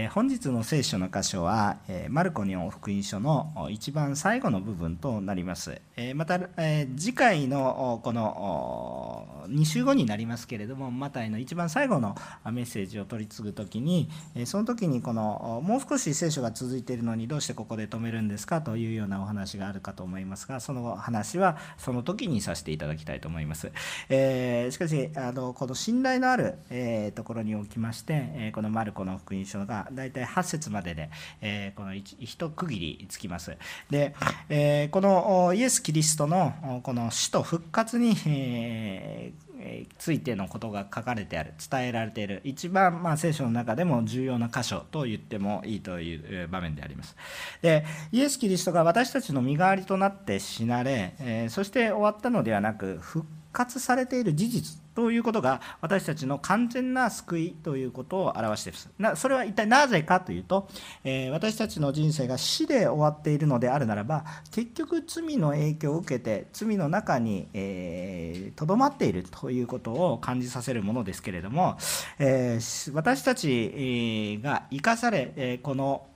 えー、本日の聖書の箇所は、えー、マルコに福音書の一番最後の部分となります。えー、また、え次回のこの2週後になりますけれども、マタイの一番最後のメッセージを取り継ぐ時に、えその時にこのもう少し聖書が続いているのにどうしてここで止めるんですかというようなお話があるかと思いますが、その話はその時にさせていただきたいと思います。えしかしあの、この信頼のある、えところにおきまして、えこのマルコの福音書が大体8節までで、えー、この一区切りつきます。で、えー、このイエス・キリストのこの死と復活に、えーついてのことが書かれてある伝えられている一番、まあ、聖書の中でも重要な箇所と言ってもいいという場面でありますでイエス・キリストが私たちの身代わりとなって死なれ、えー、そして終わったのではなく復活されている事実ということが私たちの完全な救いということを表しています。なそれは一体なぜかというと、えー、私たちの人生が死で終わっているのであるならば結局罪の影響を受けて罪の中にとど、えー、まっているということを感じさせるものですけれども、えー、私たちが生かされ、この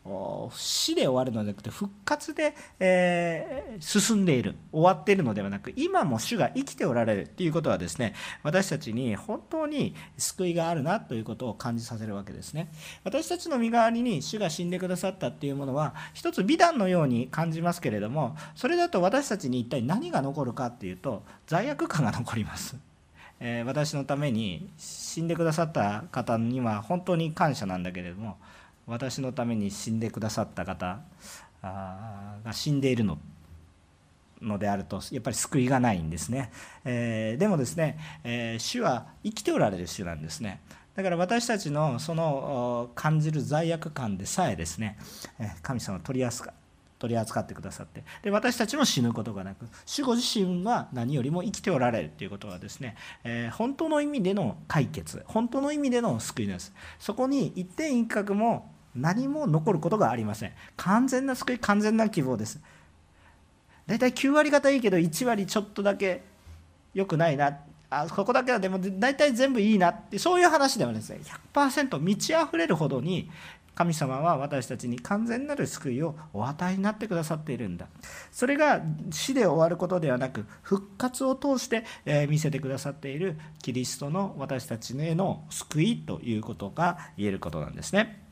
死で終わるのではなくて復活で、え進んでいる終わっているのではなく今も主が生きておられるということはですね私私たちに本当に救いがあるなということを感じさせるわけですね。私たちの身代わりに主が死んでくださったっていうものは一つ美談のように感じますけれどもそれだと私たちに一体何が残るかっていうと罪悪感が残ります。えー、私のために死んでくださった方には本当に感謝なんだけれども私のために死んでくださった方が死んでいるの。のであるとやっぱり救いがないんですね、えー、でもですね、えー、主は生きておられる主なんですね。だから私たちのその感じる罪悪感でさえですね神様取り扱取り扱ってくださってで私たちも死ぬことがなく主ご自身は何よりも生きておられるということはですね、えー、本当の意味での解決本当の意味での救いです。そこに一点一角も何も残ることがありません。完全な救い完全な希望です。大体9割方いいけど1割ちょっとだけ良くないな。あここだけはでも大体全部いいなってそういう話ではですね。100%満ち溢れるほどに神様は私たちに完全なる救いをお与えになってくださっているんだ。それが死で終わることではなく復活を通して見せてくださっているキリストの私たちへの救いということが言えることなんですね。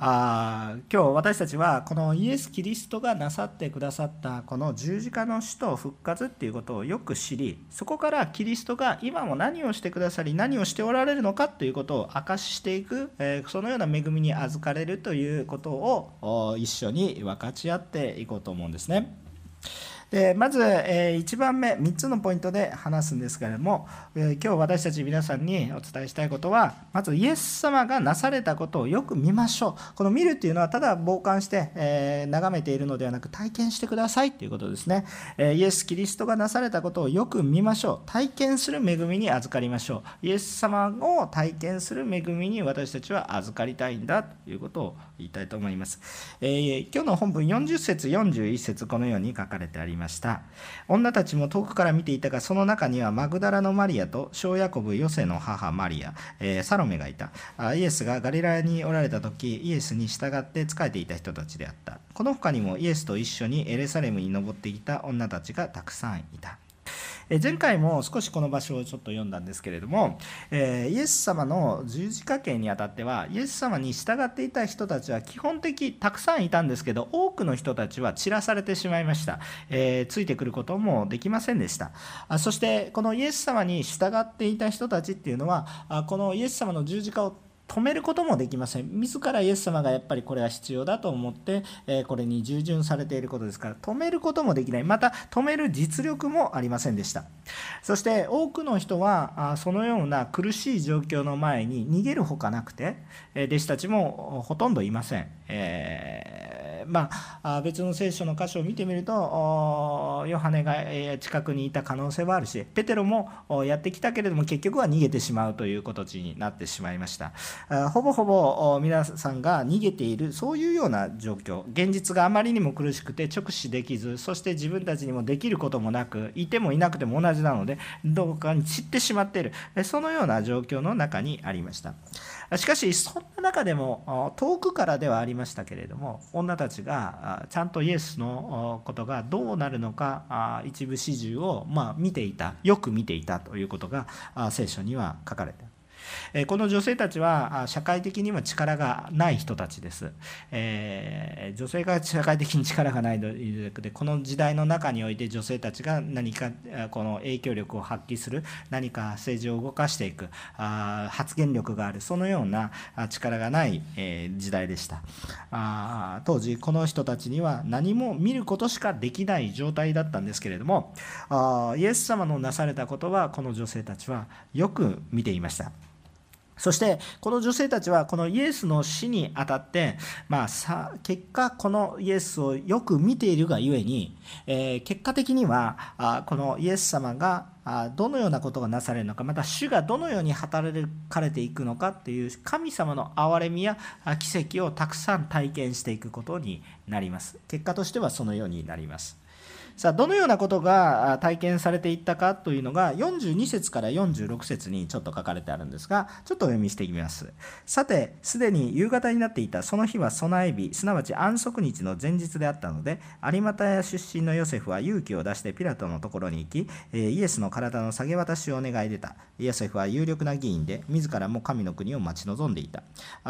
あ今日私たちはこのイエス・キリストがなさってくださったこの十字架の死と復活っていうことをよく知りそこからキリストが今も何をしてくださり何をしておられるのかということを明かししていく、えそのような恵みに預かれるということを一緒に分かち合っていこうと思うんですね。でまず、え1番目3つのポイントで話すんですけれども、え今日私たち皆さんにお伝えしたいことはまずイエス様がなされたことをよく見ましょう。この見るっていうのはただ傍観して、え眺めているのではなく体験してくださいということですね、えイエス・キリストがなされたことをよく見ましょう。体験する恵みに預かりましょう。イエス様を体験する恵みに私たちは預かりたいんだということを言いたいと思います、えー、今日の本文40節41節このように書かれてあります。ました。女たちも遠くから見ていたがその中にはマグダラのマリアと小ヤコブヨセの母マリア、えー、サロメがいた。イエスがガリラにおられた時イエスに従って仕えていた人たちであった。この他にもイエスと一緒にエルサレムに登っていた女たちがたくさんいた。前回も少しこの場所をちょっと読んだんですけれども、えイエス様の十字架刑にあたってはイエス様に従っていた人たちは基本的たくさんいたんですけど多くの人たちは散らされてしまいました、え、ついてくることもできませんでした。あそしてこのイエス様に従っていた人たちっていうのはあこのイエス様の十字架を止めることもできません。自らイエス様がやっぱりこれは必要だと思って、えこれに従順されていることですから止めることもできない。また止める実力もありませんでした。そして多くの人はあそのような苦しい状況の前に逃げるほかなくてえ弟子たちもほとんどいません、えーまあ、別の聖書の箇所を見てみるとヨハネが近くにいた可能性はあるしペテロもやってきたけれども結局は逃げてしまうという形になってしまいました。ほぼほぼ皆さんが逃げているそういうような状況。現実があまりにも苦しくて直視できずそして自分たちにもできることもなくいてもいなくても同じなのでどこかに散ってしまっているそのような状況の中にありました。しかしそんな中でも遠くからではありましたけれども女たちがちゃんとイエスのことがどうなるのか一部始終をま見ていたよく見ていたということが聖書には書かれていますえこの女性たちは社会的には力がない人たちです。えー、女性が社会的に力がないのでこの時代の中において女性たちが何かこの影響力を発揮する何か政治を動かしていくあ発言力があるそのような力がない、え時代でしたあ当時この人たちには何も見ることしかできない状態だったんですけれどもあイエス様のなされたことはこの女性たちはよく見ていました。そしてこの女性たちはこのイエスの死にあたって、まあ、さ結果このイエスをよく見ているがゆえに、えー、結果的にはあこのイエス様があどのようなことがなされるのかまた主がどのように働かれていくのかっていう神様の憐れみや奇跡をたくさん体験していくことになります。結果としてはそのようになります。さあどのようなことが体験されていったかというのが42節から46節にちょっと書かれてあるんですがちょっとお読みしていきます。さてすでに夕方になっていたその日は備え日。すなわち安息日の前日であったので有股屋出身のヨセフは勇気を出してピラトのところに行きイエスの体の下げ渡しをお願い出た。ヨセフは有力な議員で自らも神の国を待ち望んでいた。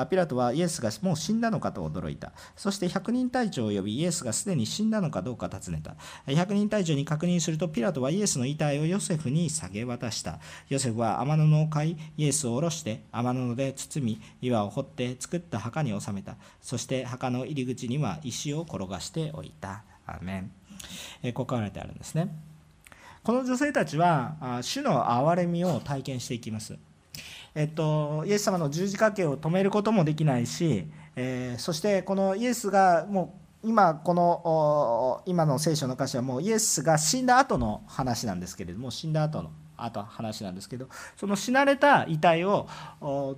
ピラトはイエスがもう死んだのかと驚いた。そして百人隊長を呼びイエスがすでに死んだのかどうか尋ねた。百人隊長に確認するとピラトはイエスの遺体をヨセフに下げ渡した。ヨセフは天布を買いイエスを下ろして天布で包み岩を掘って作った墓に収めた。そして墓の入り口には石を転がしておいた。アメン。こう書かれてあるんですね。この女性たちは主の憐れみを体験していきます。えっと、イエス様の十字架刑を止めることもできないし、えー、そしてこのイエスがもう今この今の聖書の歌詞はもうイエスが死んだ後の話なんですけれども死んだ後の後話なんですけどその死なれた遺体を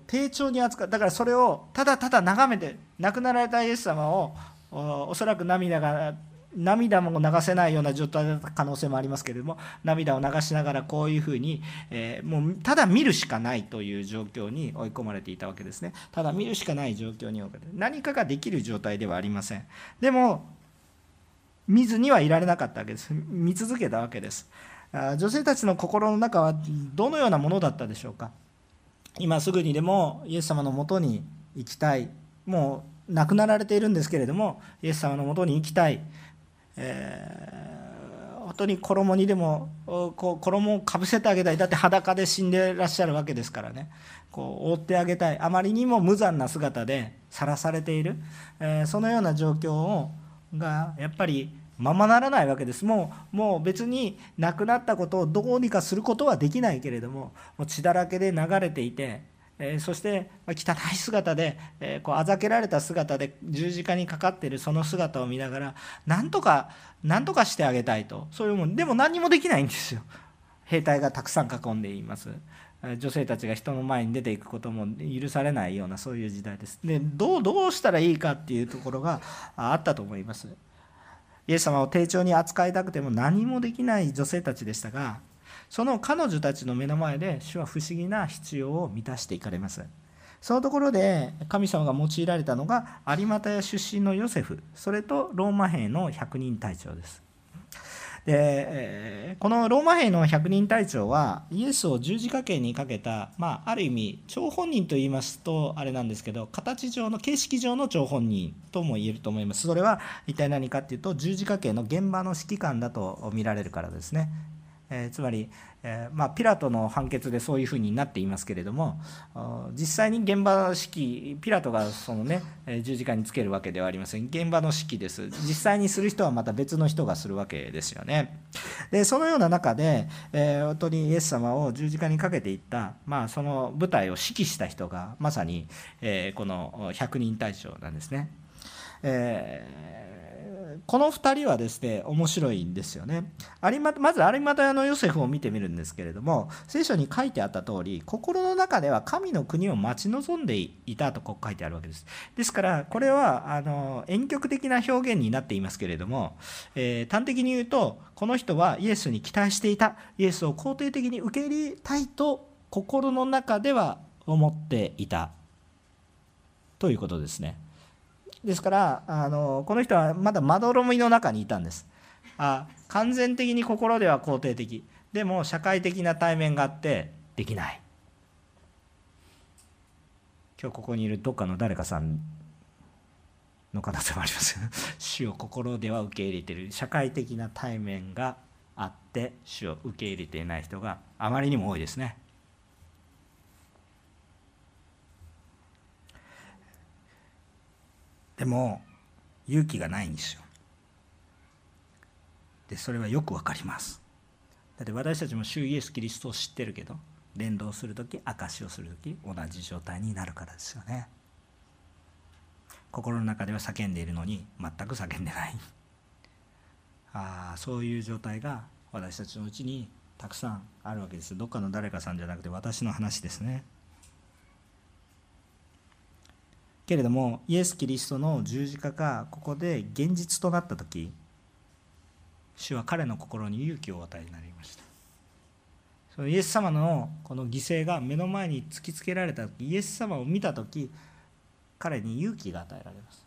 丁重に扱う。だからそれをただただ眺めて亡くなられたイエス様をおそらく涙が涙も流せないような状態だった可能性もありますけれども涙を流しながらこういうふうに、えー、もうただ見るしかないという状況に追い込まれていたわけですね。ただ見るしかない状況に何かができる状態ではありません。でも見ずにはいられなかったわけです。見続けたわけです。女性たちの心の中はどのようなものだったでしょうか。今すぐにでもイエス様のもとに行きたい。もう亡くなられているんですけれどもイエス様のもとに行きたい。えー、本当に衣にでもこう衣をかぶせてあげたい。だって裸で死んでらっしゃるわけですからね。こう覆ってあげたい。あまりにも無残な姿でさらされている、えー、そのような状況をがやっぱりままならないわけです。もうもう別に亡くなったことをどうにかすることはできないけれどももう血だらけで流れていてえそして汚い姿で、えこうあざけられた姿で十字架にかかっているその姿を見ながらなんとかなんとかしてあげたいと。そういうもん。でも何もできないんですよ。兵隊がたくさん囲んでいます。女性たちが人の前に出ていくことも許されないようなそういう時代です。でどうどうしたらいいかっていうところがあったと思います。イエス様を丁重に扱いたくても何もできない女性たちでしたがその彼女たちの目の前で主は不思議な必要を満たしていかれます。そのところで神様が用いられたのが有股屋出身のヨセフ。それとローマ兵の百人隊長です。でこのローマ兵の百人隊長はイエスを十字架刑にかけた、まあ、ある意味張本人と言いますとあれなんですけど形上の形式上の張本人とも言えると思います。それは一体何かっていうと十字架刑の現場の指揮官だと見られるからですね。えー、つまり、えー、まあ、ピラトの判決でそういうふうになっていますけれども実際に現場の指揮ピラトがその、ね、十字架につけるわけではありません。現場の指揮です。実際にする人はまた別の人がするわけですよね。でそのような中で、えー、本当にイエス様を十字架にかけていった、まあ、その舞台を指揮した人がまさに、えこの百人隊長なんですね。えこの2人はですね面白いんですよね。まず有股屋のヨセフを見てみるんですけれども聖書に書いてあった通り心の中では神の国を待ち望んでいたとこう書いてあるわけです。ですからこれはあの遠曲的な表現になっていますけれども、えー、端的に言うとこの人はイエスに期待していた。イエスを肯定的に受け入れたいと心の中では思っていた。ということですね。ですからあのこの人はまだまどろみの中にいたんです。あ完全的に心では肯定的。でも社会的な対面があってできない。今日ここにいるどっかの誰かさんの可能性もあります。主を心では受け入れてる。社会的な対面があって主を受け入れていない人があまりにも多いですね。でも勇気がないんですよ。でそれはよくわかります。だって私たちも主イエス・キリストを知ってるけど伝道する時証しをする時同じ状態になるからですよね。心の中では叫んでいるのに全く叫んでない。ああそういう状態が私たちのうちにたくさんあるわけです。どっかの誰かさんじゃなくて私の話ですね。けれどもイエス・キリストの十字架がここで現実となった時主は彼の心に勇気を与えになりました。そのイエス様のこの犠牲が目の前に突きつけられた時イエス様を見た時彼に勇気が与えられます。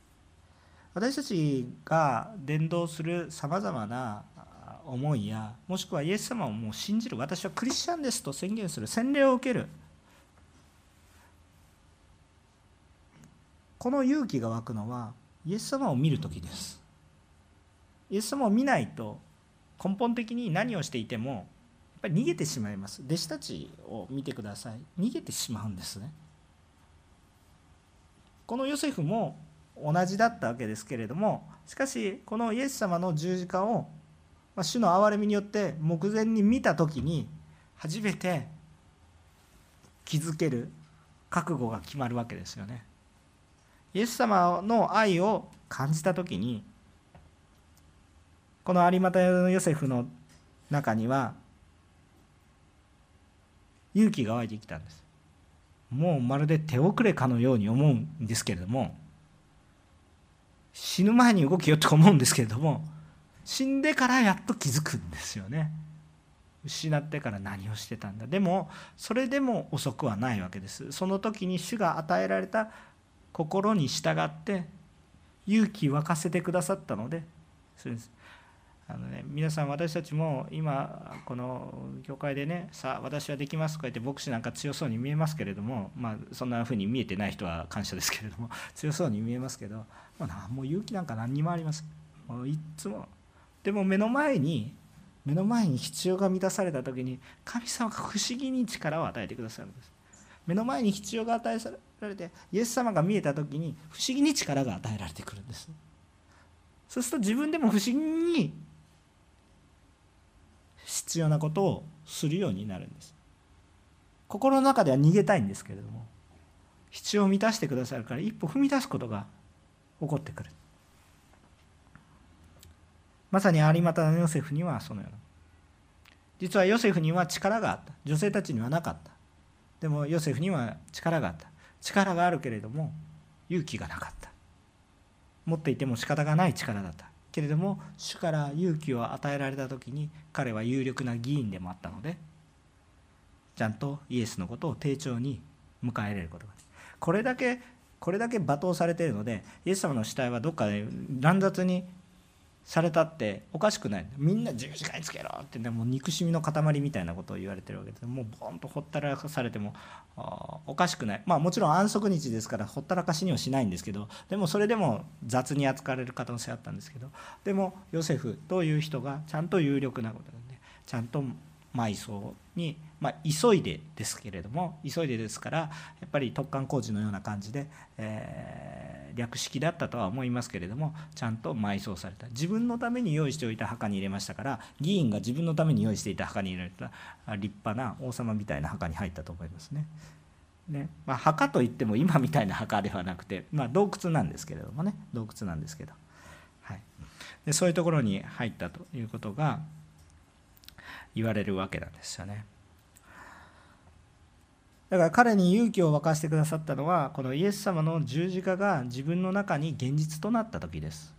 私たちが伝道するさまざまな思いやもしくはイエス様をもう信じる私はクリスチャンですと宣言する洗礼を受けるこの勇気が湧くのはイエス様を見る時です。イエス様を見ないと根本的に何をしていてもやっぱり逃げてしまいます。弟子たちを見てください。逃げてしまうんですね。このヨセフも同じだったわけですけれどもしかしこのイエス様の十字架を主の憐れみによって目前に見た時に初めて気づける覚悟が決まるわけですよね。イエス様の愛を感じた時にこの有股のヨセフの中には勇気が湧いてきたんです。もうまるで手遅れかのように思うんですけれども死ぬ前に動きよと思うんですけれども死んでからやっと気づくんですよね。失ってから何をしてたんだ。でもそれでも遅くはないわけです。その時に主が与えられた心に従って勇気沸かせてくださったのでそうです。あのね、皆さん私たちも今この教会でねさあ私はできますとか言って牧師なんか強そうに見えますけれどもまあそんな風に見えてない人は感謝ですけれども 強そうに見えますけど、まあ、もう勇気なんか何にもありません。もういつも。でも目の前に目の前に必要が満たされた時に神様が不思議に力を与えてくださるんです。目の前に必要が与えられてイエス様が見えた時に不思議に力が与えられてくるんです。そうすると自分でも不思議に必要なことをするようになるんです。心の中では逃げたいんですけれども必要を満たしてくださるから一歩踏み出すことが起こってくる。まさに有股のヨセフにはそのような。実はヨセフには力があった。女性たちにはなかった。でもヨセフには力があった。力があるけれども勇気がなかった。持っていても仕方がない力だった。けれども主から勇気を与えられた時に彼は有力な議員でもあったのでちゃんとイエスのことを丁重に迎え入れることがこれだけこれだけ罵倒されているのでイエス様の死体はどっかで乱雑にされたっておかしくない。みんな十字架につけろって。ねもう憎しみの塊みたいなことを言われてるわけです。もうボンとほったらかされてもおかしくない。まあもちろん安息日ですからほったらかしにはしないんですけどでもそれでも雑に扱われる可能性あったんですけどでもヨセフという人がちゃんと有力なことなんでちゃんと埋葬に、まあ、急いでですけれども急いでですからやっぱり突貫工事のような感じで、えー、略式だったとは思いますけれどもちゃんと埋葬された自分のために用意しておいた墓に入れましたから議員が自分のために用意していた墓に入れた立派な王様みたいな墓に入ったと思いますね。ねまあ、墓といっても今みたいな墓ではなくて、まあ、洞窟なんですけれどもね洞窟なんですけど、でそういうところに入ったということが言われるわけなんですよね。だから彼に勇気を沸かしてくださったのはこのイエス様の十字架が自分の中に現実となった時です。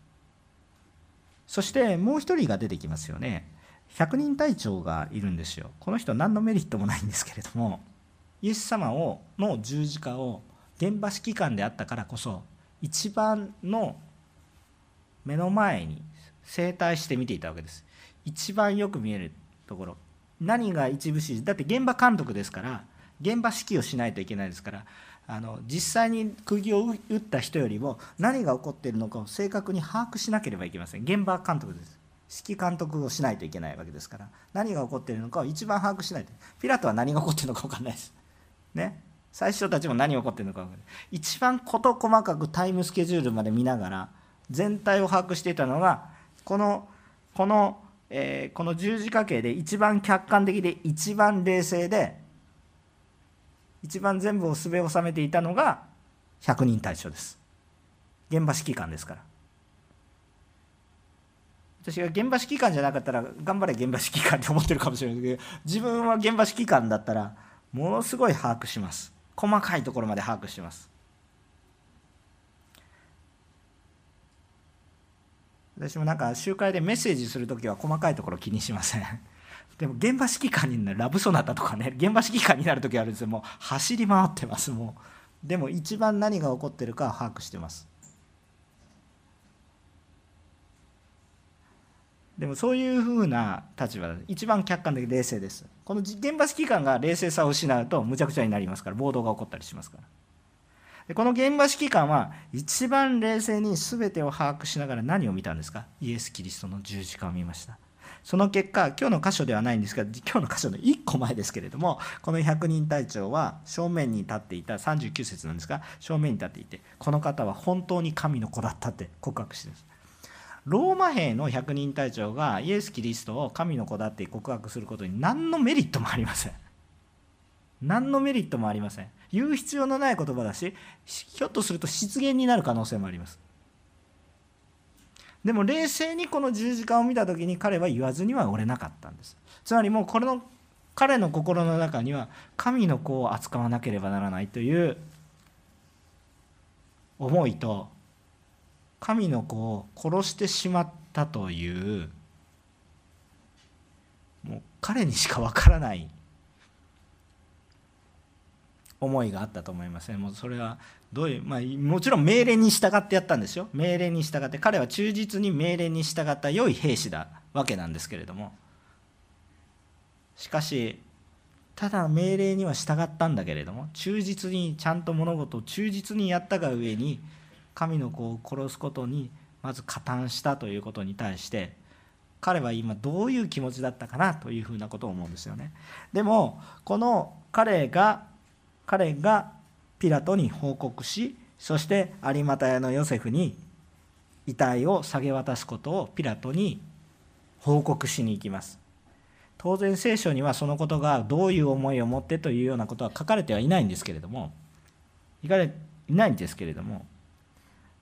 そしてもう一人が出てきますよね。百人隊長がいるんですよ。この人何のメリットもないんですけれどもイエス様をの十字架を現場指揮官であったからこそ一番の目の前に整体して見ていたわけです一番よく見えるところ何が一部指示だって現場監督ですから現場指揮をしないといけないですからあの実際に釘を打った人よりも何が起こっているのかを正確に把握しなければいけません。現場監督です。指揮監督をしないといけないわけですから何が起こっているのかを一番把握しないとピラトは何が起こっているのか分かんないです。ね。最初たちも何が起こっているのか分かんない。一番事細かくタイムスケジュールまで見ながら全体を把握していたのがこのこの、えー、この十字架形で一番客観的で一番冷静で一番全部をすべ収めていたのが百人隊長です。現場指揮官ですから。私が現場指揮官じゃなかったら頑張れ現場指揮官って思ってるかもしれないけど自分は現場指揮官だったらものすごい把握します。細かいところまで把握します。私もなんか集会でメッセージする時は細かいところ気にしません。でも現場指揮官になるラブソナタとかね 現場指揮官になる時あるんですよ。もう走り回ってますもう。でも一番何が起こってるか把握してます。でもそういうふうな立場で一番客観的冷静です。この現場指揮官が冷静さを失うとむちゃくちゃになりますから。暴動が起こったりしますから。でこの現場指揮官は一番冷静に全てを把握しながら何を見たんですか？イエス・キリストの十字架を見ました。その結果今日の箇所ではないんですが今日の箇所の1個前ですけれどもこの百人隊長は正面に立っていた39節なんですが正面に立っていてこの方は本当に神の子だったって告白してるんです。ローマ兵の百人隊長がイエス・キリストを神の子だって告白することに何のメリットもありません。何のメリットもありません。言う必要のない言葉だしひょっとすると失言になる可能性もあります。でも冷静にこの十字架を見た時に彼は言わずには折れなかったんです。つまりもうこれの彼の心の中には神の子を扱わなければならないという思いと神の子を殺してしまったというもう彼にしかわからない思いがあったと思いますねもうそれはどういう、まあ、もちろん命令に従ってやったんですよ命令に従って彼は忠実に命令に従った良い兵士だわけなんですけれどもしかしただ命令には従ったんだけれども忠実にちゃんと物事を忠実にやったが上に神の子を殺すことにまず加担したということに対して彼は今どういう気持ちだったかなというふうなことを思うんですよね。でもこの彼が彼がピラトに報告しそして有股屋のヨセフに遺体を下げ渡すことをピラトに報告しに行きます。当然聖書にはそのことがどういう思いを持ってというようなことは書かれてはいないんですけれどもいかれいないんですけれども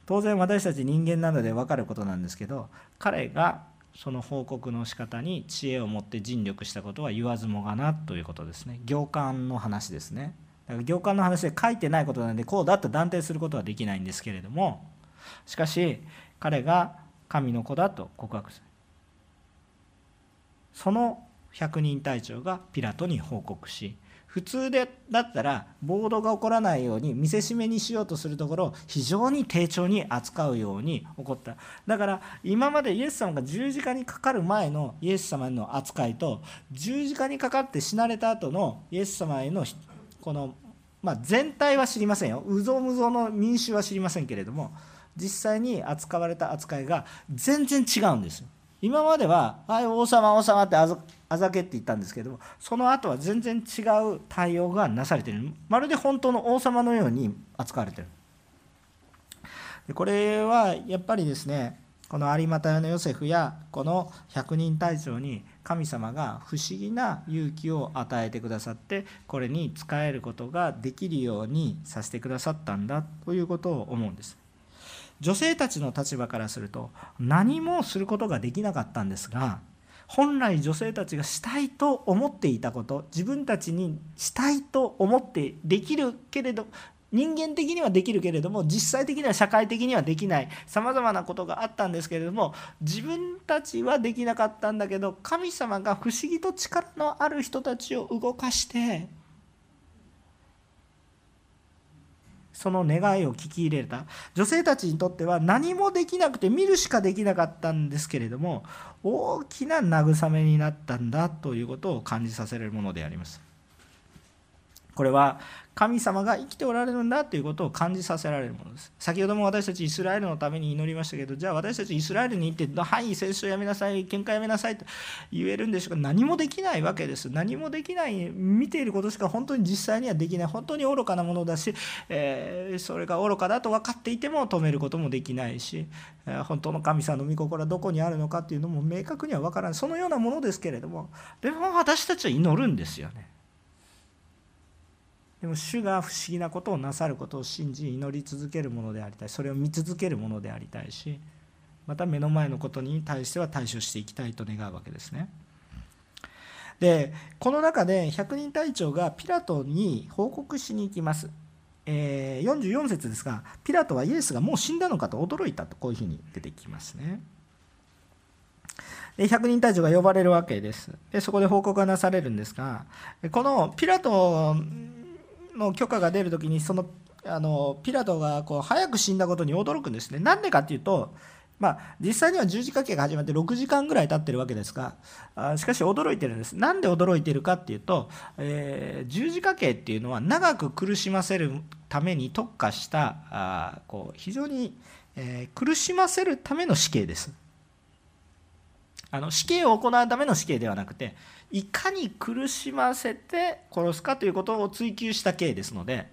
当然私たち人間なので分かることなんですけど彼がその報告の仕方に知恵を持って尽力したことは言わずもがなということですね。行間の話ですね。だから行間の話で書いてないことなのでこうだと断定することはできないんですけれどもしかし彼が神の子だと告白する。その百人隊長がピラトに報告し普通でだったら暴動が起こらないように見せしめにしようとするところを非常に丁重に扱うように起こった。だから今までイエス様が十字架にかかる前のイエス様への扱いと十字架にかかって死なれた後のイエス様へのこの、まあ、全体は知りませんよ。うぞむぞの民衆は知りませんけれども実際に扱われた扱いが全然違うんですよ。今までは「はい王様王様」ってあざけって言ったんですけどもその後は全然違う対応がなされている。まるで本当の王様のように扱われているこれはやっぱりですねこの有股屋のヨセフやこの百人隊長に神様が不思議な勇気を与えてくださってこれに仕えることができるようにさせてくださったんだということを思うんです。女性たちの立場からすると何もすることができなかったんですが本来女性たちがしたいと思っていたこと自分たちにしたいと思ってできるけれど人間的にはできるけれども実際的には社会的にはできないさまざまなことがあったんですけれども自分たちはできなかったんだけど神様が不思議と力のある人たちを動かしてその願いを聞き入れた。女性たちにとっては何もできなくて見るしかできなかったんですけれども大きな慰めになったんだということを感じさせるものであります。これは神様が生きておられるんだということを感じさせられるものです。先ほども私たちイスラエルのために祈りましたけどじゃあ私たちイスラエルに行って「はい戦争やめなさい喧嘩やめなさい」と言えるんでしょうか。何もできないわけです。何もできない見ていることしか本当に実際にはできない。本当に愚かなものだし、えー、それが愚かだと分かっていても止めることもできないしえ本当の神様の御心はどこにあるのかっていうのも明確には分からない。そのようなものですけれども。でも私たちは祈るんですよね。でも主が不思議なことをなさることを信じ祈り続けるものでありたいそれを見続けるものでありたいしまた目の前のことに対しては対処していきたいと願うわけですね。でこの中で百人隊長がピラトに報告しに行きます。えー、44節ですがピラトはイエスがもう死んだのかと驚いたとこういうふうに出てきますね。で100人隊長が呼ばれるわけです。でそこで報告がなされるんですがこのピラトの許可が出るときにそのあのピラトがこう早く死んだことに驚くんですね。なんでかっていうと、まあ、実際には十字架刑が始まって6時間ぐらい経ってるわけですがあしかし驚いてるんです。なんで驚いてるかっていうと、えー、十字架刑っていうのは長く苦しませるために特化したあこう非常に、えー、苦しませるための死刑です。あの死刑を行うための死刑ではなくていかに苦しませて殺すかということを追求した刑ですので、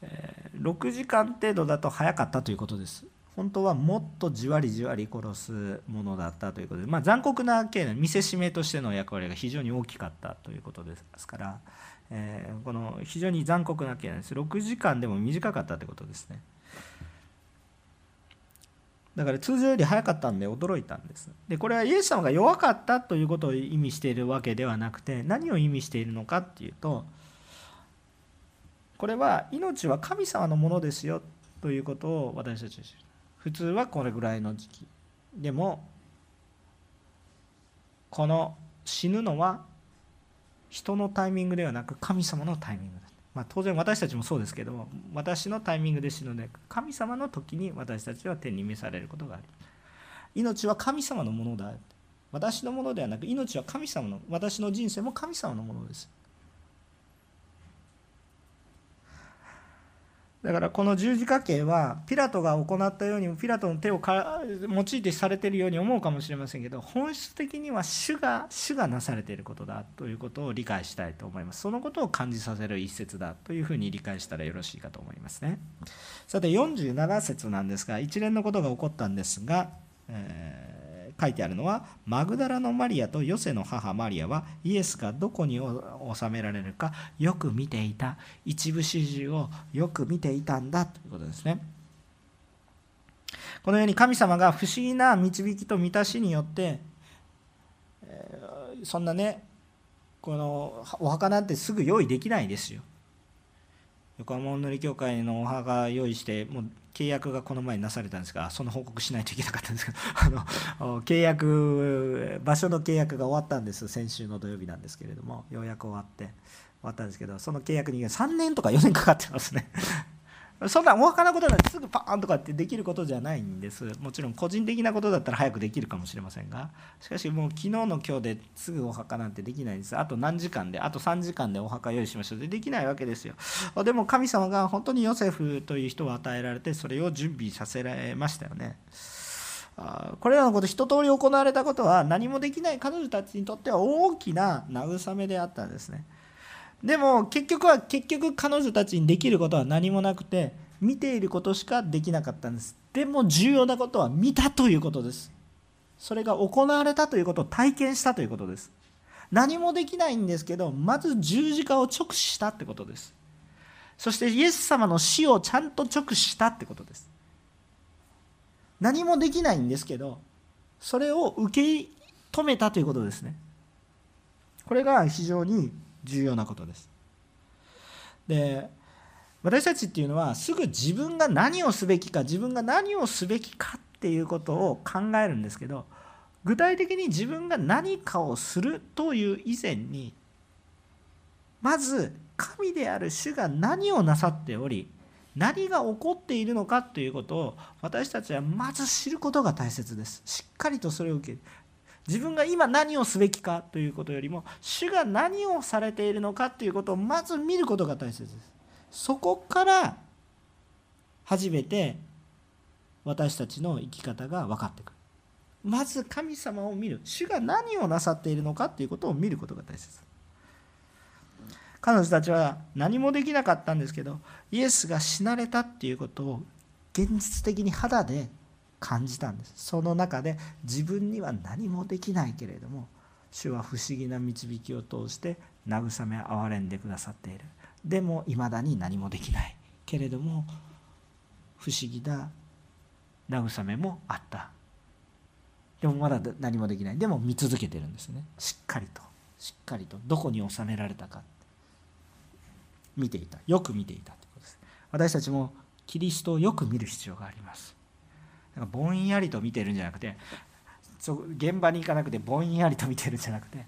え6時間程度だと早かったということです。本当はもっとじわりじわり殺すものだったということで、まあ、残酷な刑見せしめとしての役割が非常に大きかったということですから、えー、この非常に残酷な刑なんです。6時間でも短かったということですね。だから通常より早かったんで驚いたんです。でこれはイエス様が弱かったということを意味しているわけではなくて何を意味しているのかっていうとこれは命は神様のものですよということを私たちは知る。普通はこれぐらいの時期でもこの死ぬのは人のタイミングではなく神様のタイミングだまあ、当然私たちもそうですけども私のタイミングで死ぬので神様の時に私たちは天に召されることがある命は神様のものだ私のものではなく命は神様の私の人生も神様のものです。だからこの十字架刑はピラトが行ったようにピラトの手を用いてされているように思うかもしれませんけど本質的には主が主がなされていることだということを理解したいと思います。そのことを感じさせる一節だというふうに理解したらよろしいかと思いますね。さて47節なんですが一連のことが起こったんですが、えー書いてあるのはマグダラのマリアとヨセの母マリアはイエスがどこに収められるかよく見ていた一部始終をよく見ていたんだということですね。このように神様が不思議な導きと満たしによってそんなねこのお墓なんてすぐ用意できないですよ。横浜のり協会のお墓用意してもう契約がこの前なされたんですがその報告しないといけなかったんですけど あの契約場所の契約が終わったんです。先週の土曜日なんですけれどもようやく終わって終わったんですけどその契約に3年とか4年かかってますね。そんなお墓なことなんてすぐパーンとかってできることじゃないんです。もちろん個人的なことだったら早くできるかもしれませんが。しかしもう昨日の今日ですぐお墓なんてできないんです。あと何時間であと3時間でお墓用意しましょうでできないわけですよ。でも神様が本当にヨセフという人を与えられてそれを準備させられましたよね。これらのこと一通り行われたことは何もできない彼女たちにとっては大きな慰めであったんですね。でも結局は結局彼女たちにできることは何もなくて見ていることしかできなかったんです。でも重要なことは見たということです。それが行われたということを体験したということです。何もできないんですけどまず十字架を直視したってことです。そしてイエス様の死をちゃんと直視したってことです。何もできないんですけどそれを受け止めたということですね。これが非常に重要なことです。で私たちっていうのはすぐ自分が何をすべきか自分が何をすべきかっていうことを考えるんですけど具体的に自分が何かをするという以前にまず神である主が何をなさっており何が起こっているのかということを私たちはまず知ることが大切ですしっかりとそれを受ける自分が今何をすべきかということよりも主が何をされているのかということをまず見ることが大切です。そこから初めて私たちの生き方が分かってくる。まず神様を見る。主が何をなさっているのかということを見ることが大切。彼女たちは何もできなかったんですけどイエスが死なれたっていうことを現実的に肌で感じたんです。その中で自分には何もできないけれども主は不思議な導きを通して慰め憐れんでくださっている。でもいまだに何もできないけれども不思議な慰めもあった。でもまだ何もできない。でも見続けてるんですね。しっかりと。しっかりと。どこに収められたか。見ていた。よく見ていたということです。私たちもキリストをよく見る必要があります。だかぼんやりと見てるんじゃなくて現場に行かなくてぼんやりと見てるんじゃなくて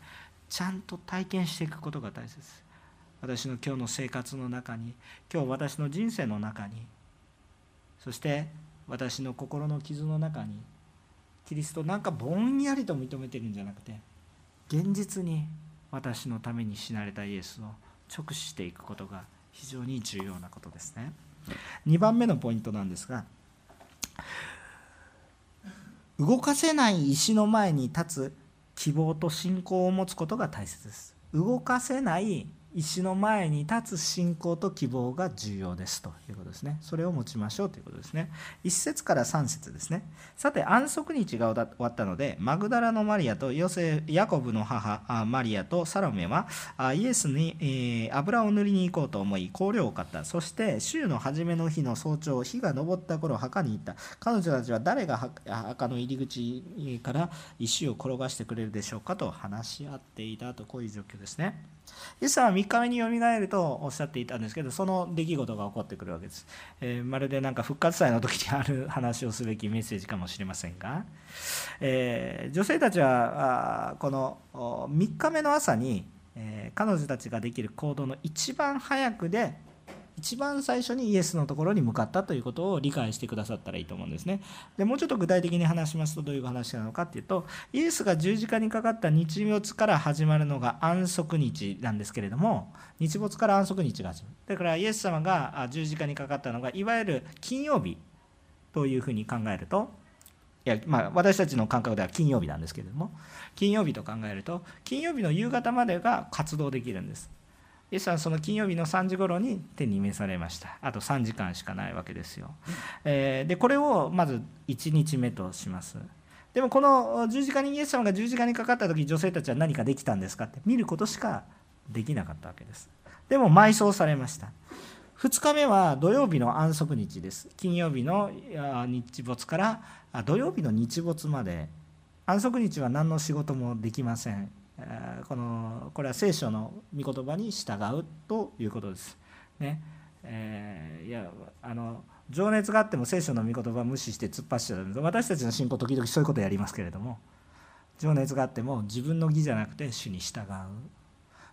ちゃんと体験していくことが大切です。私の今日の生活の中に今日私の人生の中にそして私の心の傷の中にキリストなんかぼんやりと認めてるんじゃなくて現実に私のために死なれたイエスを直視していくことが非常に重要なことですね。2番目のポイントなんですが動かせない石の前に立つ希望と信仰を持つことが大切です。動かせない石の前に立つ信仰と希望が重要ですということですね。それを持ちましょうということですね。1節から3節ですね。さて、安息日が終わったので、マグダラのマリアとヨセヤコブの母マリアとサロメはイエスに、え、油を塗りに行こうと思い、香料を買った。そして、週の初めの日の早朝、日が昇った頃、墓に行った。彼女たちは誰が墓の入り口から石を転がしてくれるでしょうかと話し合っていたと、こういう状況ですね。イエスは3日目によみがえるとおっしゃっていたんですけどその出来事が起こってくるわけです、えー、まるでなんか復活祭の時にある話をすべきメッセージかもしれませんが、えー、女性たちはあこの3日目の朝に、えー、彼女たちができる行動の一番早くで一番最初にイエスのところに向かったということを理解してくださったらいいと思うんですね。でもうちょっと具体的に話しますとどういう話なのかっていうとイエスが十字架にかかった日没から始まるのが安息日なんですけれども日没から安息日が始まるだからイエス様が十字架にかかったのがいわゆる金曜日というふうに考えるといやまあ私たちの感覚では金曜日なんですけれども金曜日と考えると金曜日の夕方までが活動できるんですイエスはその金曜日の3時頃に手に召されました。あと3時間しかないわけですよ、えー、でこれをまず1日目とします。でもこの十字架にイエス様が十字架にかかった時女性たちは何かできたんですかって見ることしかできなかったわけです。でも埋葬されました。2日目は土曜日の安息日です。金曜日の日没から土曜日の日没まで。安息日は何の仕事もできません。このこれは聖書の御言葉に従うということです。ね。えー、いやあの情熱があっても聖書の御言葉を無視して突っ走っちゃう私たちの信仰時々そういうことやりますけれども。情熱があっても自分の義じゃなくて主に従う。だか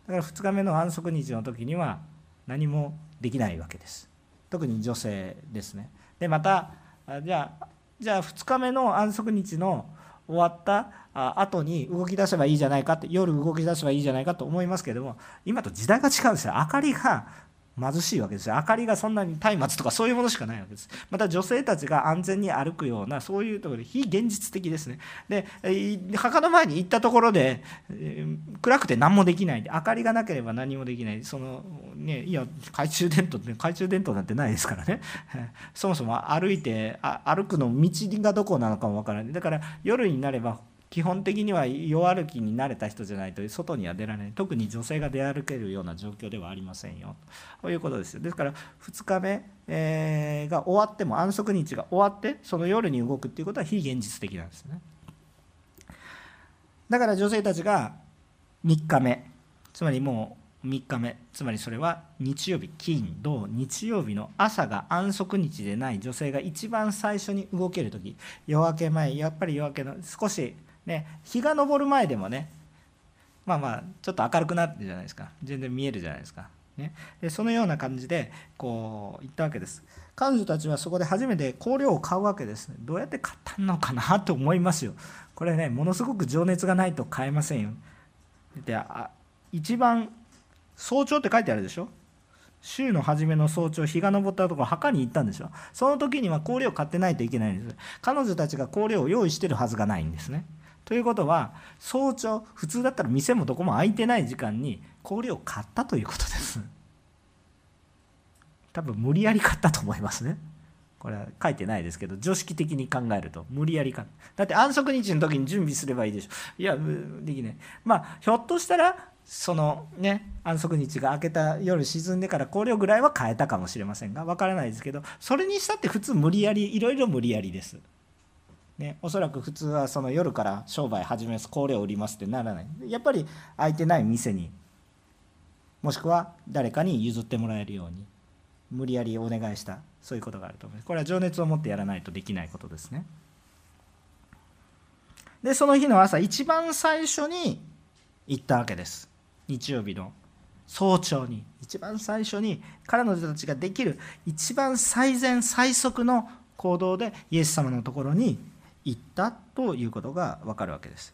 ら2日目の安息日の時には何もできないわけです。特に女性ですね。でまたじゃあじゃあ2日目の安息日の終わった後に動き出せばいいじゃないかって夜動き出せばいいじゃないかと思いますけれども今と時代が違うんですよ。明かりが貧しいわけですよ。明かりがそんなに松明とかそういうものしかないわけです。また女性たちが安全に歩くようなそういうところで非現実的ですね。で墓の前に行ったところで暗くて何もできない。明かりがなければ何もできない。そのねいや懐中電灯って懐中電灯なんてないですからね。そもそも歩いて歩くの道がどこなのかもわからない。だから夜になれば基本的には夜歩きに慣れた人じゃないと外には出られない。特に女性が出歩けるような状況ではありませんよ。ということですですから2日目、え、が終わっても安息日が終わってその夜に動くっていうことは非現実的なんですね。だから女性たちが3日目つまりもう3日目つまりそれは日曜日金土日曜日の朝が安息日でない女性が一番最初に動ける時。夜明け前やっぱり夜明けの少しね、日が昇る前でもねまあまあちょっと明るくなってるじゃないですか。全然見えるじゃないですか、ね、でそのような感じでこう言ったわけです。彼女たちはそこで初めて香料を買うわけです。どうやって買ったのかなと思いますよ。これねものすごく情熱がないと買えませんよ。であ一番早朝って書いてあるでしょ？週の初めの早朝日が昇ったところ墓に行ったんでしょ？その時には香料を買ってないといけないんです。彼女たちが香料を用意してるはずがないんですね。ということは早朝普通だったら店もどこも開いてない時間に香料を買ったということです。多分無理やり買ったと思いますね。これは書いてないですけど常識的に考えると無理やり買った。だって安息日の時に準備すればいいでしょ。いやできない。まあひょっとしたらそのね安息日が明けた夜沈んでから香料ぐらいは変えたかもしれませんが分からないですけどそれにしたって普通無理やりいろいろ無理やりです。ね、おそらく普通はその夜から商売始めます香料売りますってならない。やっぱり空いてない店にもしくは誰かに譲ってもらえるように無理やりお願いしたそういうことがあると思います。これは情熱を持ってやらないとできないことですね。でその日の朝一番最初に行ったわけです。日曜日の早朝に。一番最初に彼女たちができる一番最善最速の行動でイエス様のところに行ったということが分かるわけです。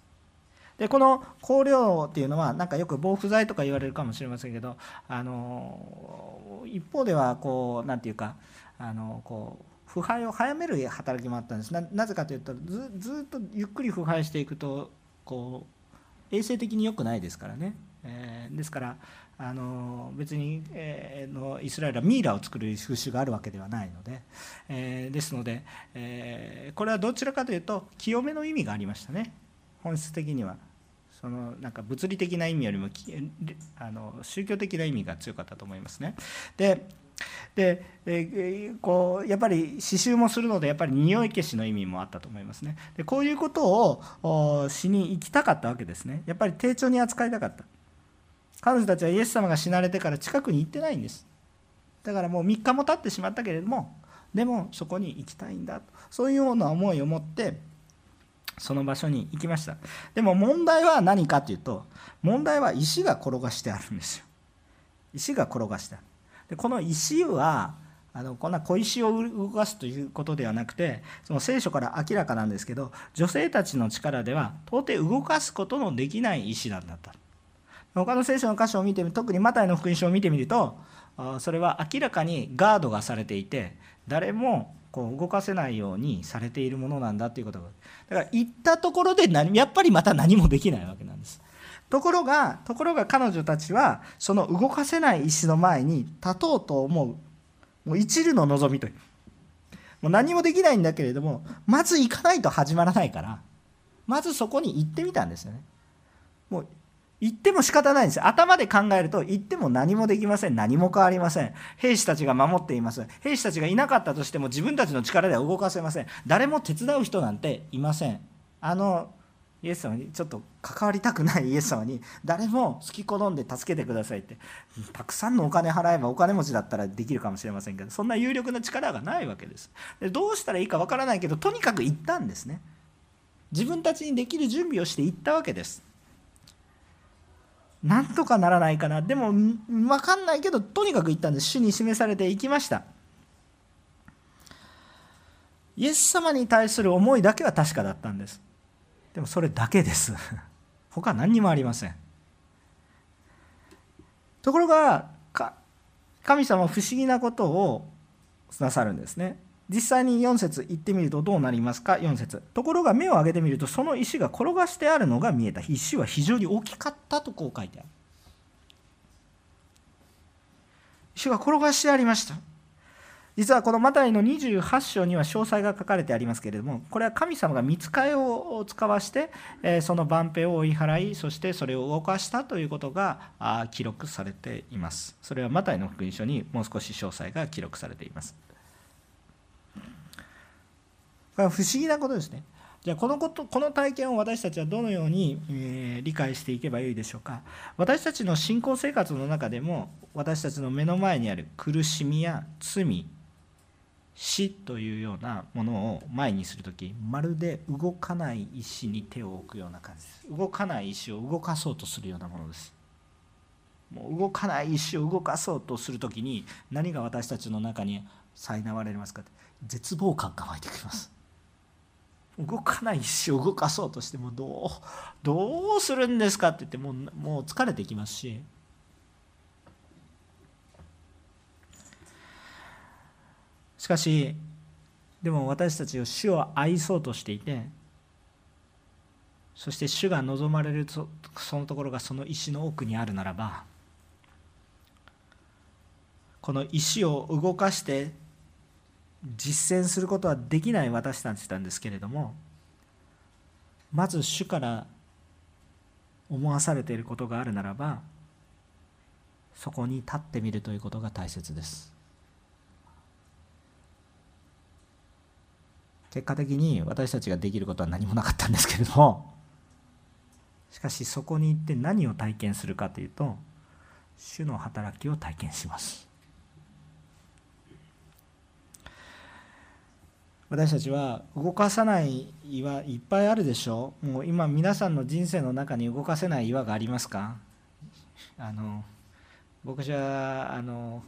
でこの香料っていうのはなんかよく防腐剤とか言われるかもしれませんけどあの一方ではこう何て言うかあのこう腐敗を早める働きもあったんですなぜかというとずずっとゆっくり腐敗していくとこう衛生的に良くないですからねえー、ですからあの別に、えー、のイスラエルはミイラを作る風習があるわけではないので、えー、ですので、えこれはどちらかというと清めの意味がありましたね。本質的には。そのなんか物理的な意味よりもあの宗教的な意味が強かったと思いますね。でで、えこうやっぱり刺繍もするのでやっぱり匂い消しの意味もあったと思いますね。でこういうことをしに行きたかったわけですね。やっぱり丁重に扱いたかった。彼女たちはイエス様が死なれてから近くに行ってないんです。だからもう3日も経ってしまったけれどもでもそこに行きたいんだと。そういうような思いを持ってその場所に行きました。でも問題は何かというと問題は石が転がしてあるんですよ。石が転がしてある。でこの石はあのこんな小石を動かすということではなくてその聖書から明らかなんですけど女性たちの力では到底動かすことのできない石なんだった。他の聖書の箇所を見て特にマタイの福音書を見てみるとそれは明らかにガードがされていて誰もこう動かせないようにされているものなんだということが。だから行ったところで何やっぱりまた何もできないわけなんです。ところがところが彼女たちはその動かせない石の前に立とうと思う。もう一縷の望みという。もう何もできないんだけれどもまず行かないと始まらないからまずそこに行ってみたんですよね。もう言っても仕方ないんです頭で考えると言っても何もできません。何も変わりません。兵士たちが守っています。兵士たちがいなかったとしても自分たちの力では動かせません。誰も手伝う人なんていません。あのイエス様にちょっと関わりたくない イエス様に誰も好き好んで助けてくださいって。たくさんのお金払えばお金持ちだったらできるかもしれませんけどそんな有力な力がないわけです。でどうしたらいいかわからないけどとにかく行ったんですね。自分たちにできる準備をして行ったわけです。なんとかならないかな。でも分かんないけどとにかく行ったんです主に示されていきました。イエス様に対する思いだけは確かだったんです。でもそれだけです。他何にもありません。ところが神様は不思議なことをなさるんですね。実際に4節行ってみるとどうなりますか？4節。ところが目を上げてみるとその石が転がしてあるのが見えた。石は非常に大きかったとこう書いてある。石が転がしてありました。実はこのマタイの28章には詳細が書かれてありますけれどもこれは神様が見つかりを使わしてその万兵を追い払いそしてそれを動かしたということが記録されています。それはマタイの福音書にもう少し詳細が記録されています。これは不思議なことですね。じゃあこのことこの体験を私たちはどのように、えー、理解していけばよいでしょうか。私たちの信仰生活の中でも私たちの目の前にある苦しみや罪死というようなものを前にする時まるで動かない石に手を置くような感じです。動かない石を動かそうとするようなものです。もう動かない石を動かそうとする時に何が私たちの中に苛われますか絶望感が湧いてきます。動かない石を動かそうとしてもどうどうするんですかって言ってもうもう疲れてきますし。しかしでも私たちを主を愛そうとしていてそして主が望まれるそのところがその石の奥にあるならばこの石を動かして実践することはできない私たちなんですけれどもまず主から思わされていることがあるならばそこに立ってみるということが大切です。結果的に私たちができることは何もなかったんですけれどもしかしそこに行って何を体験するかというと主の働きを体験します。私たちは動かさない岩いっぱいあるでしょもう今皆さんの人生の中に動かせない岩がありますか？あの僕じゃあの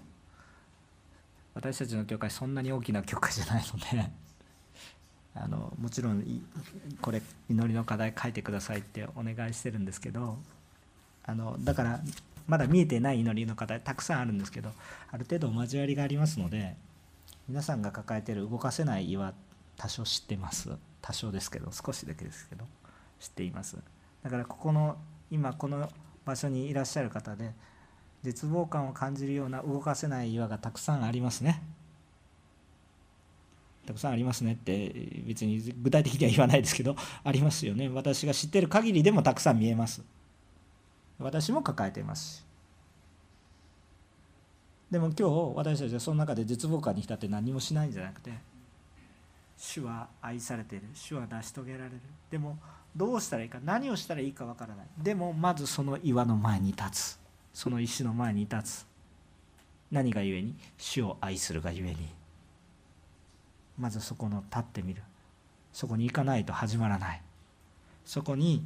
私たちの教会そんなに大きな教会じゃないので。あのもちろんこれ祈りの課題書いてくださいってお願いしてるんですけど。あのだからまだ見えてない祈りの課題たくさんあるんですけどある程度交わりがありますので。皆さんが抱えている動かせない岩多少知ってます。多少ですけど少しだけですけど知っています。だからここの今この場所にいらっしゃる方で絶望感を感じるような動かせない岩がたくさんありますね。たくさんありますねって別に具体的には言わないですけどありますよね。私が知ってる限りでもたくさん見えます。私も抱えていますでも今日私たちはその中で絶望感に浸って何もしないんじゃなくて主は愛されている。主は成し遂げられる。でもどうしたらいいか。何をしたらいいかわからない。でもまずその岩の前に立つ。その石の前に立つ。何がゆえに？主を愛するがゆえに。まずそこの立ってみる。そこに行かないと始まらない。そこに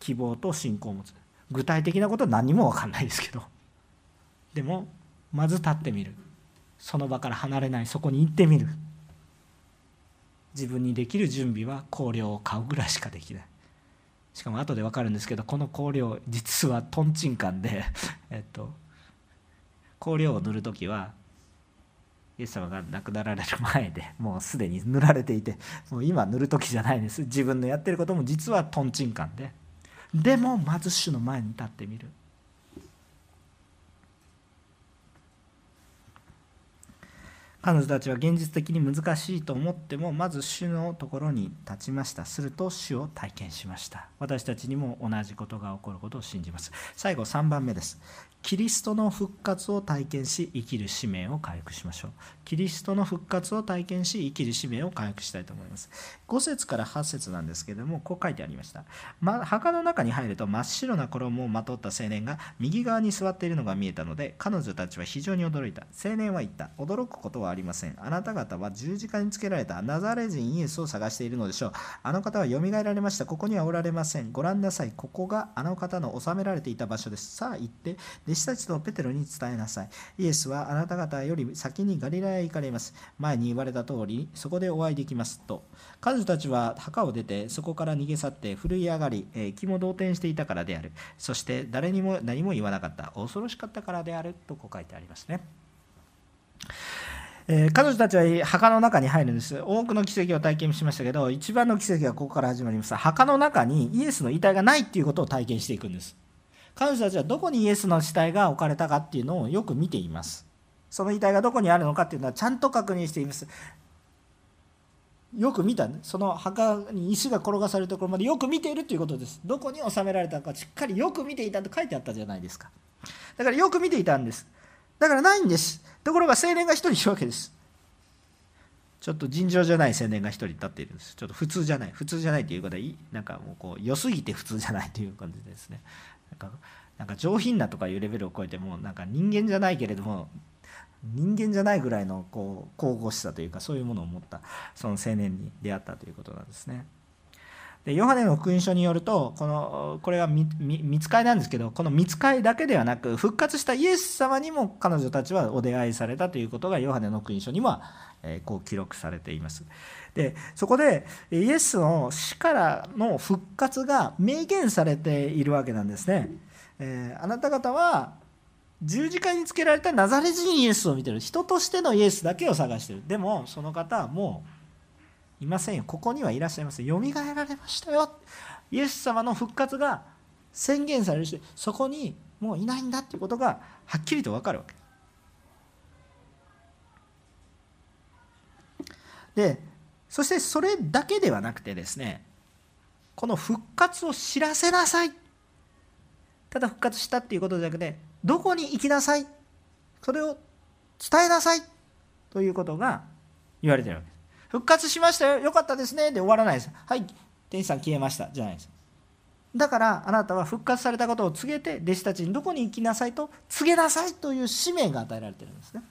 希望と信仰を持つ。具体的なことは何も分かんないですけど。でもまず立ってみる。その場から離れない。そこに行ってみる。自分にできる準備は香料を買うぐらいしかできない。しかも後で分かるんですけどこの香料実はとんちんかんで えっと香料を塗る時はイエス様が亡くなられる前でもうすでに塗られていてもう今塗る時じゃないです。自分のやってることも実はとんちんかんで。でもまず主の前に立ってみる。彼女たちは現実的に難しいと思ってもまず主のところに立ちました。すると主を体験しました。私たちにも同じことが起こることを信じます。最後3番目です。キリストの復活を体験し生きる使命を回復しましょう。キリストの復活を体験し生きる使命を回復したいと思います。5節から8節なんですけれどもこう書いてありました、ま、墓の中に入ると真っ白な衣をまとった青年が右側に座っているのが見えたので彼女たちは非常に驚いた。青年は言った。驚くことはありません。あなた方は十字架につけられたナザレ人イエスを探しているのでしょう。あの方はよみがえられました。ここにはおられません。ご覧なさい。ここがあの方の収められていた場所です。さあ行って弟子たちとペテロに伝えなさい。イエスはあなた方より先にガリラへ行かれます。前に言われた通りそこでお会いできますと。彼女たちは墓を出てそこから逃げ去って震え上がり、え気も動転していたからである。そして誰にも何も言わなかった。恐ろしかったからである。とこう書いてありますね。えー、彼女たちは墓の中に入るんです。多くの奇跡を体験しましたけど一番の奇跡はここから始まります。墓の中にイエスの遺体がないっていうことを体験していくんです。彼女たちはどこにイエスの死体が置かれたかっていうのをよく見ています。その遺体がどこにあるのかっていうのはちゃんと確認しています。よく見た、ね、その墓に石が転がされるところまでよく見ているということです。どこに収められたかしっかりよく見ていたと書いてあったじゃないですか。だからよく見ていたんです。だからないんです。ところが青年が1人いるわけです。ちょっと尋常じゃない青年が1人立っているんです。ちょっと普通じゃない。普通じゃないということはなんかもうこう良すぎて普通じゃないという感じですね。なんかなんか上品なとかいうレベルを超えてもなんか人間じゃないけれども人間じゃないぐらいのこう神々しさというかそういうものを持ったその青年に出会ったということなんですね。でヨハネの福音書によるとこのこれは見つかいなんですけどこの見つかいだけではなく復活したイエス様にも彼女たちはお出会いされたということがヨハネの福音書には、えこう記録されています。でそこでイエスの死からの復活が明言されているわけなんですね、えー、あなた方は十字架につけられたナザレ人イエスを見てる。人としてのイエスだけを探してる。でもその方はもういませんよ。ここにはいらっしゃいます。よみがえられましたよ。イエス様の復活が宣言されるしそこにもういないんだっていうことがはっきりと分かるわけ。でそしてそれだけではなくてですねこの復活を知らせなさい。ただ復活したっていうことじゃなくてどこに行きなさい。それを伝えなさい。ということが言われてるわけ。です復活しましたよ。よかったですね。で終わらないです。はい。天使さん消えました。じゃないです。だからあなたは復活されたことを告げて弟子たちにどこに行きなさいと告げなさいという使命が与えられてるんですね。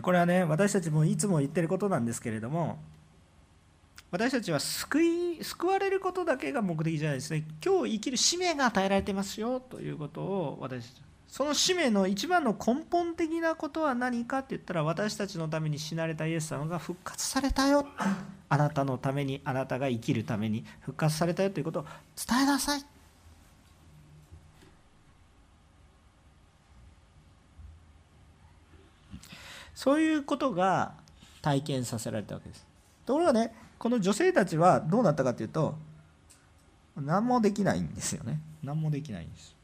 これはね私たちもいつも言ってることなんですけれども私たちは救い救われることだけが目的じゃないですね。今日生きる使命が与えられてますよということを私たちその使命の一番の根本的なことは何かって言ったら私たちのために死なれたイエス様が復活されたよ。あなたのためにあなたが生きるために復活されたよということを伝えなさい。そういうことが体験させられたわけです。ところがねこの女性たちはどうなったかというと何もできないんですよね。何もできないんです。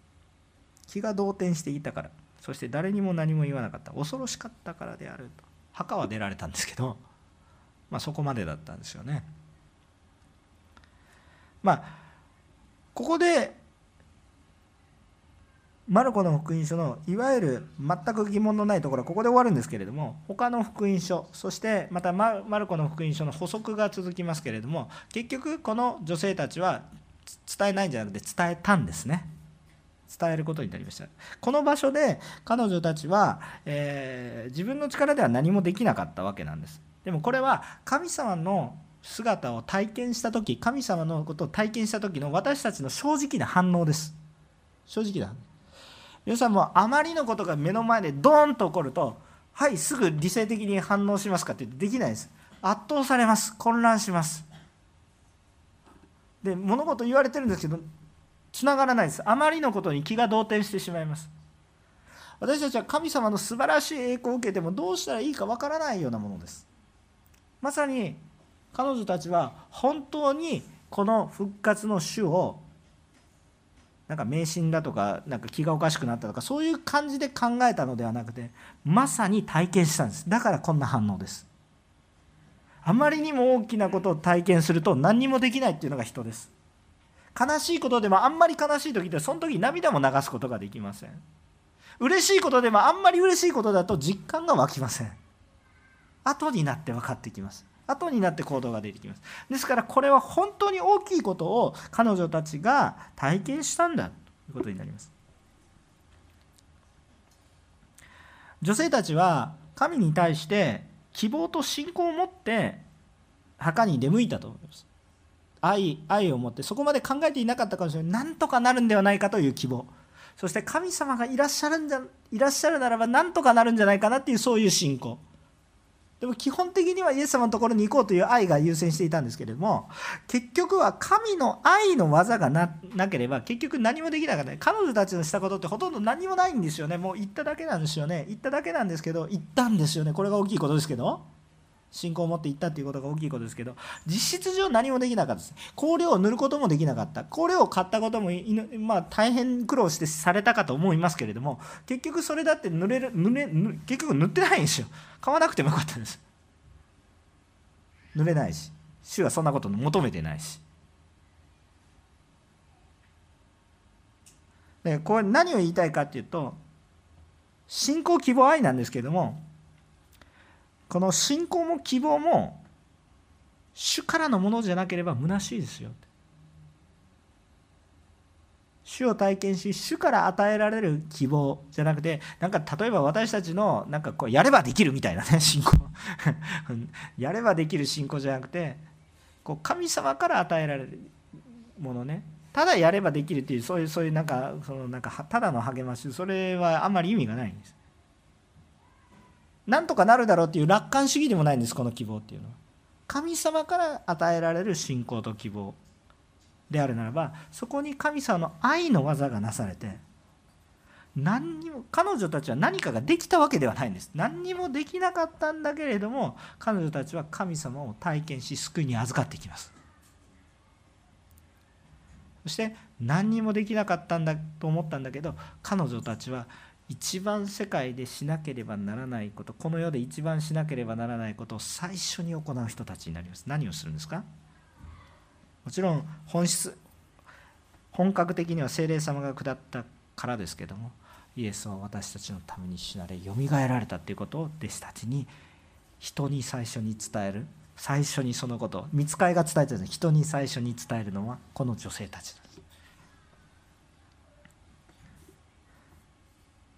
気が動転していたから。そして誰にも何も言わなかった。恐ろしかったからであると。墓は出られたんですけど、まあ、そこまでだったんですよね。まあここでマルコの福音書のいわゆる全く疑問のないところはここで終わるんですけれども他の福音書そしてまたマルコの福音書の補足が続きますけれども結局この女性たちは伝えないんじゃなくて伝えたんですね。伝えることになりました。この場所で彼女たちは、えー、自分の力では何もできなかったわけなんです。でもこれは神様の姿を体験した時神様のことを体験した時の私たちの正直な反応です。正直な。皆さんもあまりのことが目の前でドーンと起こるとはいすぐ理性的に反応しますかってできないです。圧倒されます。混乱します。で物事言われてるんですけどつながらないです。あまりのことに気が動転してしまいます。私たちは神様の素晴らしい栄光を受けてもどうしたらいいかわからないようなものです。まさに彼女たちは本当にこの復活の主をなんか迷信だとかなんか気がおかしくなったとかそういう感じで考えたのではなくてまさに体験したんです。だからこんな反応です。あまりにも大きなことを体験すると何にもできないっていうのが人です。悲しいことでもあんまり悲しい時ってその時涙も流すことができません。嬉しいことでもあんまり嬉しいことだと実感が湧きません。後になって分かってきます。後になって行動が出てきます。ですからこれは本当に大きいことを彼女たちが体験したんだということになります。女性たちは神に対して希望と信仰を持って墓に出向いたと思います。愛愛を持ってそこまで考えていなかったかもしれない。なんとかなるんではないかという希望。そして神様がいらっしゃるんじゃいらっしゃるならばなんとかなるんじゃないかなっていうそういう信仰。でも基本的にはイエス様のところに行こうという愛が優先していたんですけれども結局は神の愛の技がなければ結局何もできなかった。彼女たちのしたことってほとんど何もないんですよね。もう言っただけなんですよね。言っただけなんですけど言ったんですよね。これが大きいことですけど。信仰を持っていったということが大きいことですけど実質上何もできなかったです。香料を塗ることもできなかった。香料を買ったこともまあ、大変苦労してされたかと思いますけれども結局それだって塗れる塗れ結局塗ってないんですよ。買わなくてもよかったんです。塗れないし主はそんなこと求めてないし。でこれ何を言いたいかっていうと信仰希望愛なんですけれどもこの信仰も希望も主からのものじゃなければ虚しいですよ。主を体験し主から与えられる希望じゃなくてなんか例えば私たちのなんかこうやればできるみたいなね 信仰。やればできる信仰じゃなくてこう神様から与えられるものね。ただやればできるっていうそういうそういうなんかそのなんかただの励ましそれはあんまり意味がないんです。なんとかなるだろうっていう楽観主義でもないんですこの希望っていうのは。神様から与えられる信仰と希望であるならばそこに神様の愛の技がなされて何にも彼女たちは何かができたわけではないんです。何にもできなかったんだけれども彼女たちは神様を体験し救いに預かってきます。そして何にもできなかったんだと思ったんだけど彼女たちは一番世界でしなければならないことこの世で一番しなければならないことを最初に行う人たちになります。何をするんですか？もちろん本質本格的には精霊様が下ったからですけどもイエスは私たちのために死なれよみがえられたということを弟子たちに人に最初に伝える。最初にそのこと見つかいが伝えてる人に最初に伝えるのはこの女性たちです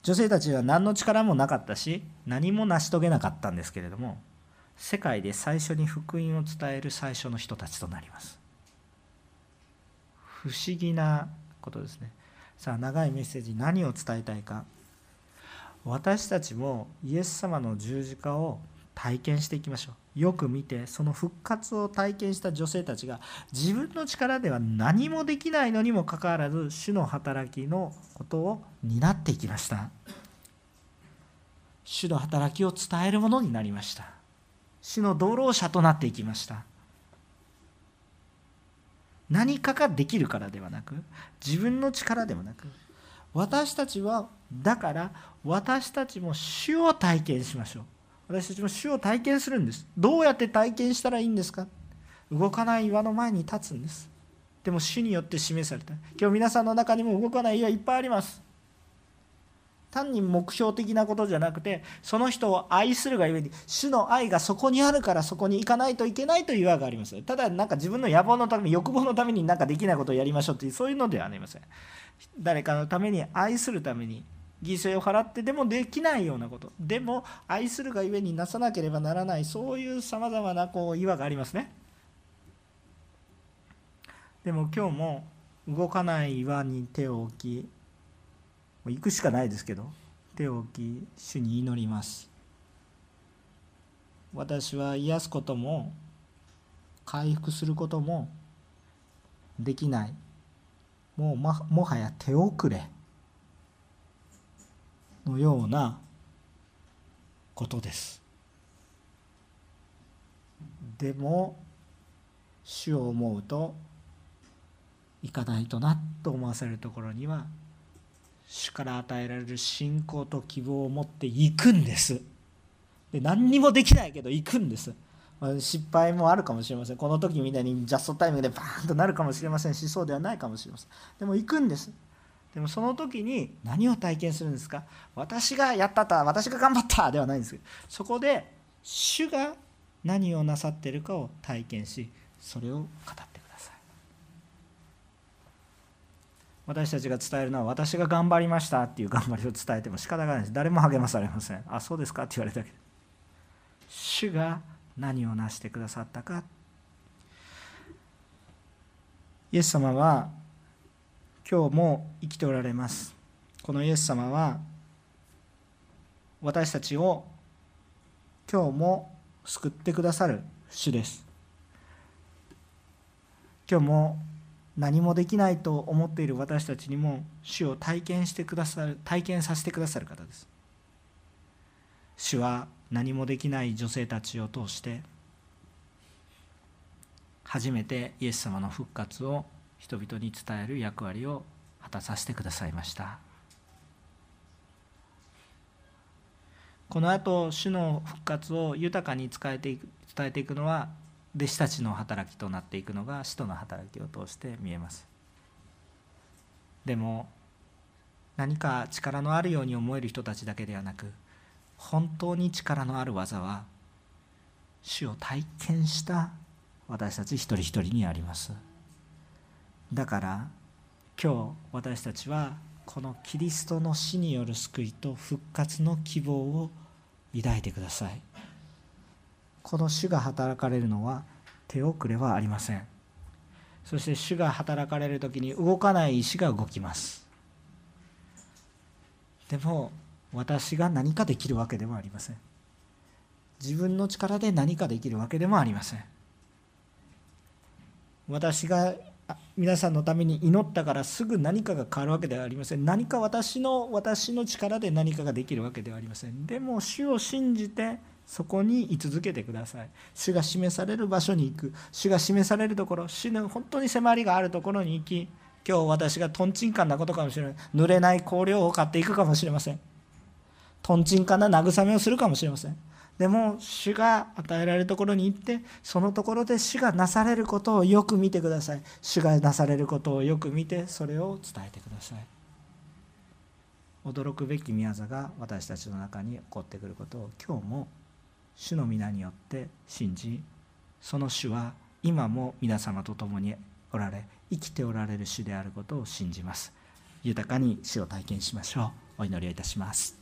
女性たちは何の力もなかったし何も成し遂げなかったんですけれども世界で最初に福音を伝える最初の人たちとなります。不思議なことですね。さあ長いメッセージ何を伝えたいか。私たちもイエス様の十字架を体験していきましょう。よく見てその復活を体験した女性たちが自分の力では何もできないのにもかかわらず主の働きのことを担っていきました。主の働きを伝えるものになりました。主の道路者となっていきました。何かができるからではなく自分の力ではなく私たちはだから私たちも主を体験しましょう。私たちも主を体験するんです。どうやって体験したらいいんですか？動かない岩の前に立つんです。でも主によって示された。今日皆さんの中にも動かない岩いっぱいあります。単に目標的なことじゃなくてその人を愛するがゆえに主の愛がそこにあるからそこに行かないといけないという岩があります。ただなんか自分の野望のために欲望のためになんかできないことをやりましょうというそういうのではありません。誰かのために愛するために犠牲を払ってでもできないようなこと。でも愛するがゆえになさなければならない。そういうさまざまなこう岩がありますね。でも今日も動かない岩に手を置きもう行くしかないですけど手を置き主に祈ります。私は癒すことも回復することもできない。もうもはや手遅れ。のようなことです。でも主を思うと行かないとなと思わせるところには主から与えられる信仰と希望を持っていくんです。で何にもできないけど行くんです。失敗もあるかもしれません。この時みたいにジャストタイムでバーンとなるかもしれませんしそうではないかもしれません。でも行くんです。でもその時に何を体験するんですか？私がやったった私が頑張ったではないんですけどそこで主が何をなさっているかを体験しそれを語ってください。私たちが伝えるのは私が頑張りましたっていう頑張りを伝えても仕方がないです。誰も励まされません。あそうですかって言われたけど主が何を成してくださったか。イエス様は今日も生きておられます。このイエス様は私たちを今日も救ってくださる主です。今日も何もできないと思っている私たちにも主を体験してくださる体験させてくださる方です。主は何もできない女性たちを通して初めてイエス様の復活を人々に伝える役割を果たさせてくださいました。この後主の復活を豊かに伝えていく伝えていくのは弟子たちの働きとなっていくのが使徒の働きを通して見えます。でも何か力のあるように思える人たちだけではなく本当に力のある技は主を体験した私たち一人一人にあります。だから今日私たちはこのキリストの死による救いと復活の希望を抱いてください。この主が働かれるのは手遅れはありません。そして主が働かれる時に動かない石が動きます。でも私が何かできるわけではありません。自分の力で何かできるわけでもありません。私が皆さんのために祈ったからすぐ何かが変わるわけではありません。何か私の私の力で何かができるわけではありません。でも主を信じてそこに居続けてください。主が示される場所に行く。主が示されるところ。主の本当に迫りがあるところに行き今日私がとんちんかんなことかもしれない。濡れない香料を買っていくかもしれません。とんちんかんな慰めをするかもしれません。でも主が与えられるところに行ってそのところで主がなされることをよく見てください。主がなされることをよく見てそれを伝えてください。驚くべき宮座が私たちの中に起こってくることを今日も主の皆によって信じその主は今も皆様と共におられ生きておられる主であることを信じます。豊かに主を体験しましょう。お祈りをいたします。